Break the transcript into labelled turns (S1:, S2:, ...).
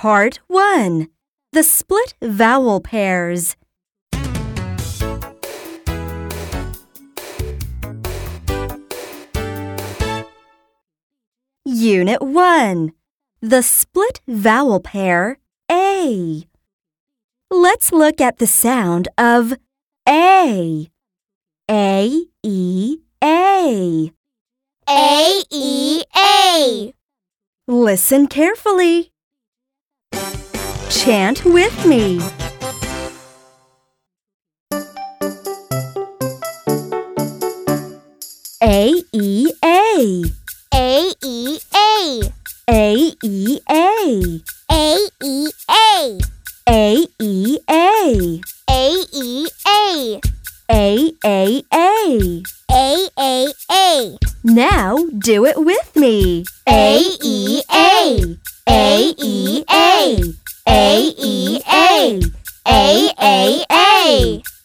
S1: Part 1 The Split Vowel Pairs. Unit 1 The Split Vowel Pair A. Let's look at the sound of A. A, E, A.
S2: A E A.
S1: Listen carefully. Chant with me. A E A.
S2: A E A.
S1: A E A.
S2: A E A.
S1: A E A.
S2: A E A.
S1: A A A.
S2: A A A.
S1: Now do it with me.
S2: A E A. A E A A.